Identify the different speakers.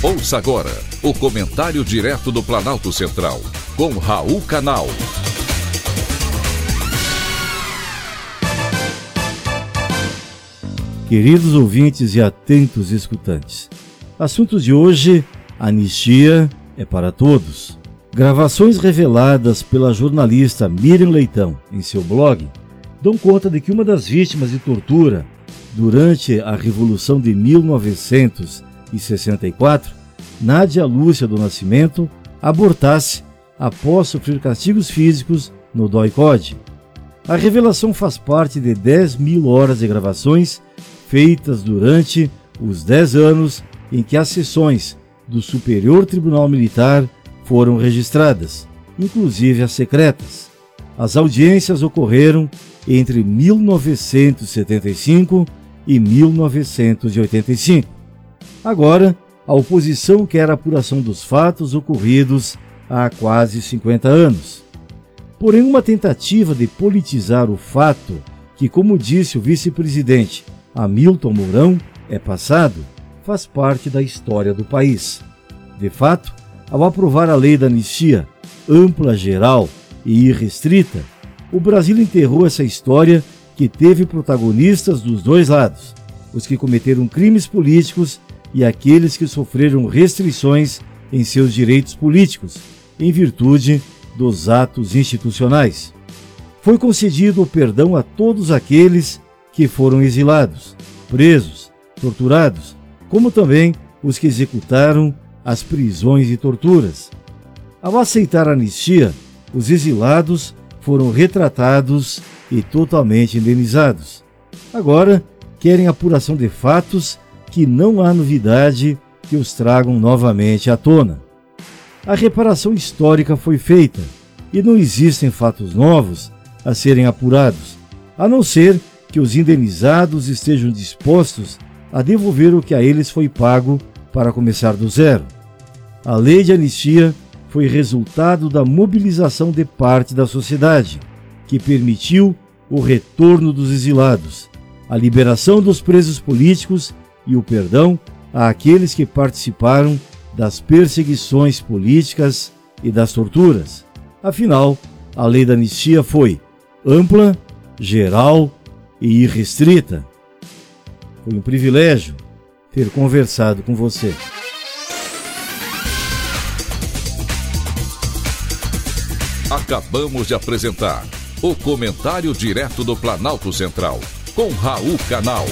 Speaker 1: Ouça agora o comentário direto do Planalto Central, com Raul Canal.
Speaker 2: Queridos ouvintes e atentos escutantes, assuntos de hoje: anistia é para todos. Gravações reveladas pela jornalista Miriam Leitão em seu blog dão conta de que uma das vítimas de tortura durante a Revolução de 1964, Nádia Lúcia do Nascimento abortasse após sofrer castigos físicos no DOI-CODE. A revelação faz parte de 10 mil horas de gravações feitas durante os 10 anos em que as sessões do Superior Tribunal Militar foram registradas, inclusive as secretas. As audiências ocorreram entre 1975 e 1985. Agora, a oposição quer a apuração dos fatos ocorridos há quase 50 anos. Porém, uma tentativa de politizar o fato, que, como disse o vice-presidente Hamilton Mourão, é passado, faz parte da história do país. De fato, ao aprovar a lei da anistia ampla, geral e irrestrita, o Brasil enterrou essa história que teve protagonistas dos dois lados, os que cometeram crimes políticos e aqueles que sofreram restrições em seus direitos políticos, em virtude dos atos institucionais. Foi concedido o perdão a todos aqueles que foram exilados, presos, torturados, como também os que executaram as prisões e torturas. Ao aceitar a anistia, os exilados foram retratados e totalmente indenizados. Agora, querem apuração de fatos que não há novidade que os tragam novamente à tona. A reparação histórica foi feita e não existem fatos novos a serem apurados, a não ser que os indenizados estejam dispostos a devolver o que a eles foi pago para começar do zero. A lei de anistia foi resultado da mobilização de parte da sociedade, que permitiu o retorno dos exilados, a liberação dos presos políticos e o perdão àqueles que participaram das perseguições políticas e das torturas. Afinal, a lei da anistia foi ampla, geral e irrestrita. Foi um privilégio ter conversado com você.
Speaker 1: Acabamos de apresentar o Comentário Direto do Planalto Central, com Raul Canal.